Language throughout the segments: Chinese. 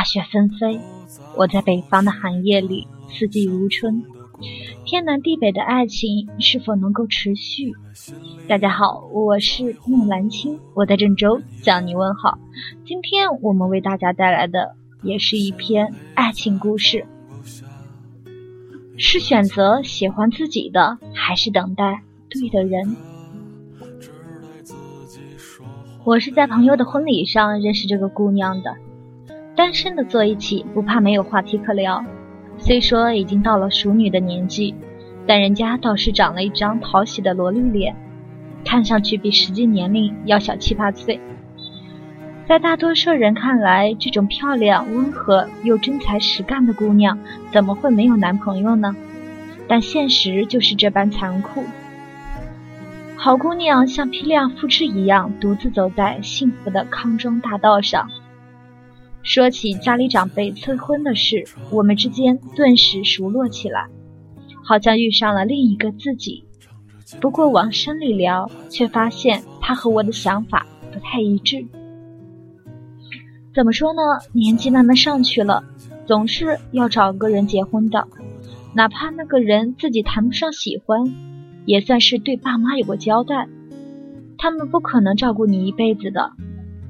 大雪纷飞。我在北方的寒夜里，四季如春。天南地北的爱情是否能够持续？大家好，我是木兰青，我在郑州向你问好。今天我们为大家带来的也是一篇爱情故事，是选择喜欢自己的，还是等待对的人？我是在朋友的婚礼上认识这个姑娘的。单身的坐一起，不怕没有话题可聊。虽说已经到了熟女的年纪，但人家倒是长了一张讨喜的萝莉脸，看上去比实际年龄要小七八岁。在大多数人看来，这种漂亮、温和又真才实干的姑娘，怎么会没有男朋友呢？但现实就是这般残酷。好姑娘像批量复制一样，独自走在幸福的康庄大道上。说起家里长辈催婚的事，我们之间顿时熟络起来，好像遇上了另一个自己。不过往深里聊，却发现他和我的想法不太一致。怎么说呢？年纪慢慢上去了，总是要找个人结婚的，哪怕那个人自己谈不上喜欢，也算是对爸妈有个交代。他们不可能照顾你一辈子的，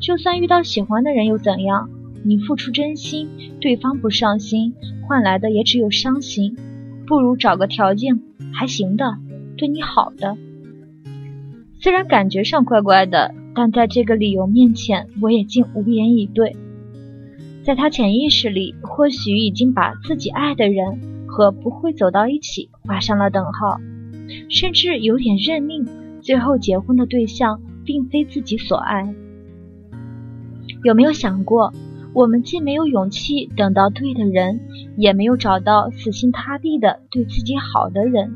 就算遇到喜欢的人又怎样？你付出真心，对方不上心，换来的也只有伤心。不如找个条件还行的，对你好的。虽然感觉上怪怪的，但在这个理由面前，我也竟无言以对。在他潜意识里，或许已经把自己爱的人和不会走到一起画上了等号，甚至有点认命，最后结婚的对象并非自己所爱。有没有想过？我们既没有勇气等到对的人，也没有找到死心塌地的对自己好的人。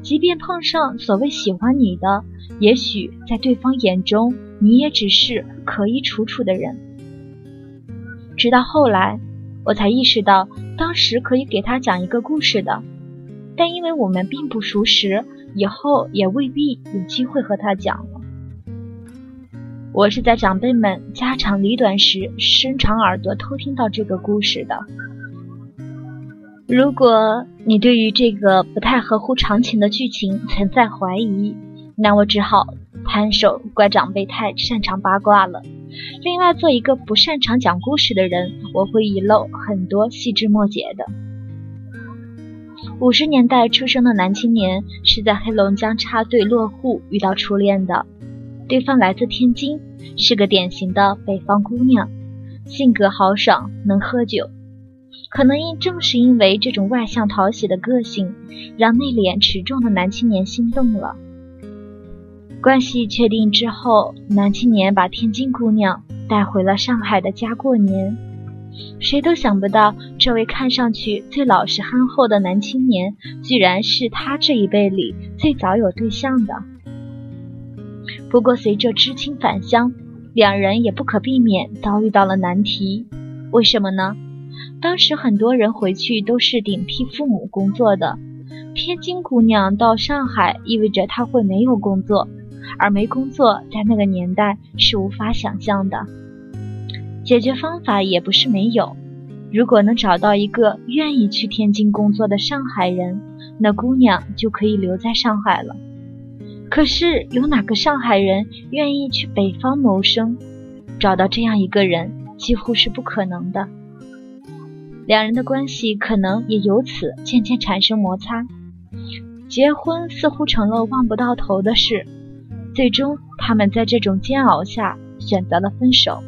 即便碰上所谓喜欢你的，也许在对方眼中，你也只是可以处处的人。直到后来，我才意识到，当时可以给他讲一个故事的，但因为我们并不熟识，以后也未必有机会和他讲了。我是在长辈们家长里短时伸长耳朵偷听到这个故事的。如果你对于这个不太合乎常情的剧情存在怀疑，那我只好摊手怪长辈太擅长八卦了。另外，做一个不擅长讲故事的人，我会遗漏很多细枝末节的。五十年代出生的男青年是在黑龙江插队落户遇到初恋的。对方来自天津，是个典型的北方姑娘，性格豪爽，能喝酒。可能因正是因为这种外向讨喜的个性，让内敛持重的男青年心动了。关系确定之后，男青年把天津姑娘带回了上海的家过年。谁都想不到，这位看上去最老实憨厚的男青年，居然是他这一辈里最早有对象的。不过，随着知青返乡，两人也不可避免遭遇到了难题。为什么呢？当时很多人回去都是顶替父母工作的，天津姑娘到上海意味着她会没有工作，而没工作在那个年代是无法想象的。解决方法也不是没有，如果能找到一个愿意去天津工作的上海人，那姑娘就可以留在上海了。可是有哪个上海人愿意去北方谋生？找到这样一个人几乎是不可能的。两人的关系可能也由此渐渐产生摩擦，结婚似乎成了望不到头的事。最终，他们在这种煎熬下选择了分手。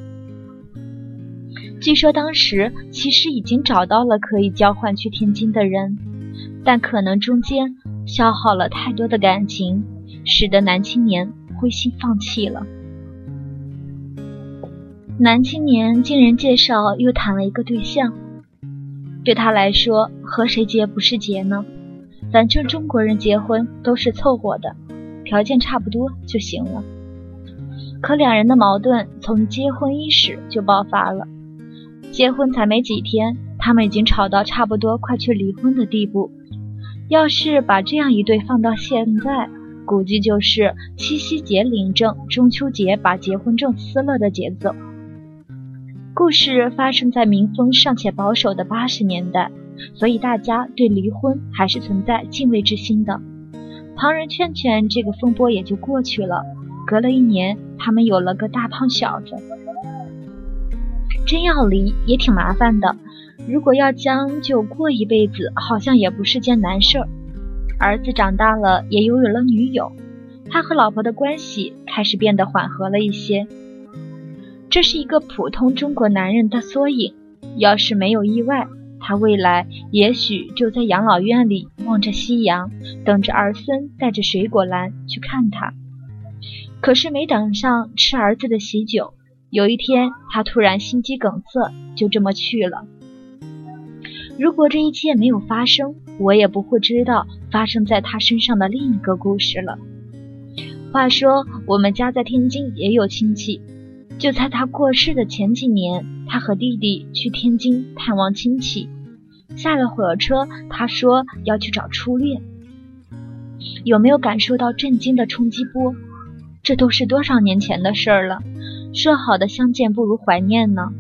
据说当时其实已经找到了可以交换去天津的人，但可能中间消耗了太多的感情。使得男青年灰心放弃了。男青年经人介绍又谈了一个对象，对他来说，和谁结不是结呢？反正中国人结婚都是凑合的，条件差不多就行了。可两人的矛盾从结婚伊始就爆发了。结婚才没几天，他们已经吵到差不多快去离婚的地步。要是把这样一对放到现在，估计就是七夕节领证，中秋节把结婚证撕了的节奏。故事发生在民风尚且保守的八十年代，所以大家对离婚还是存在敬畏之心的。旁人劝劝，这个风波也就过去了。隔了一年，他们有了个大胖小子。真要离也挺麻烦的，如果要将就过一辈子，好像也不是件难事儿。儿子长大了，也拥有了女友，他和老婆的关系开始变得缓和了一些。这是一个普通中国男人的缩影。要是没有意外，他未来也许就在养老院里望着夕阳，等着儿孙带着水果篮去看他。可是没等上吃儿子的喜酒，有一天他突然心肌梗塞，就这么去了。如果这一切没有发生，我也不会知道发生在他身上的另一个故事了。话说，我们家在天津也有亲戚，就在他过世的前几年，他和弟弟去天津探望亲戚，下了火车，他说要去找初恋。有没有感受到震惊的冲击波？这都是多少年前的事儿了，说好的相见不如怀念呢？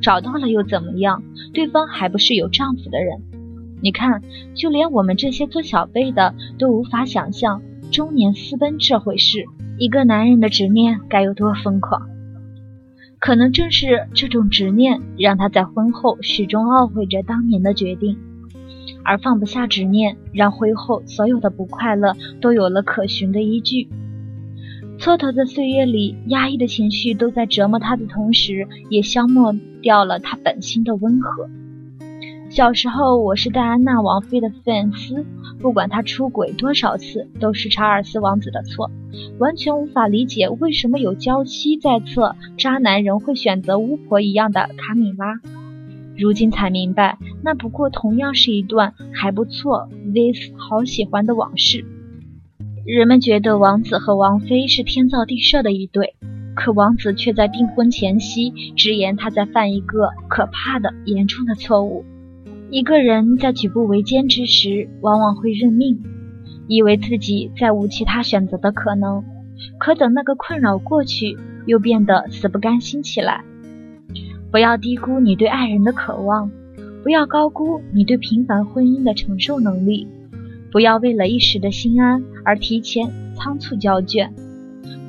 找到了又怎么样？对方还不是有丈夫的人？你看，就连我们这些做小辈的都无法想象中年私奔这回事。一个男人的执念该有多疯狂？可能正是这种执念，让他在婚后始终懊悔着当年的决定，而放不下执念，让婚后所有的不快乐都有了可循的依据。蹉跎的岁月里，压抑的情绪都在折磨他的同时，也消磨掉了他本心的温和。小时候，我是戴安娜王妃的粉丝，不管她出轨多少次，都是查尔斯王子的错。完全无法理解为什么有娇妻在侧，渣男仍会选择巫婆一样的卡米拉。如今才明白，那不过同样是一段还不错、this 好喜欢的往事。人们觉得王子和王妃是天造地设的一对，可王子却在订婚前夕直言他在犯一个可怕的、严重的错误。一个人在举步维艰之时，往往会认命，以为自己再无其他选择的可能。可等那个困扰过去，又变得死不甘心起来。不要低估你对爱人的渴望，不要高估你对平凡婚姻的承受能力。不要为了一时的心安而提前仓促交卷，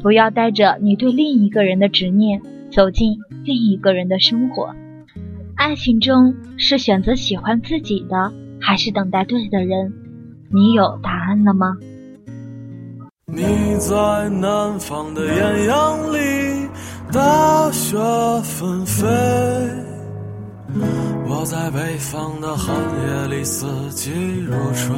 不要带着你对另一个人的执念走进另一个人的生活。爱情中是选择喜欢自己的，还是等待对的人？你有答案了吗？你在南方的艳阳里，大雪纷飞；我在北方的寒夜里，四季如春。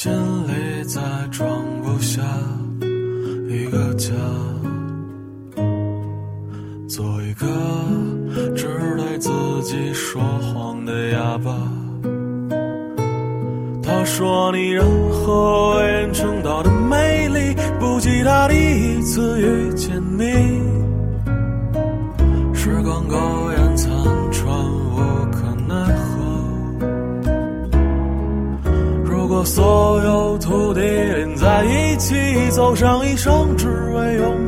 心里在装起，走上一生，只为拥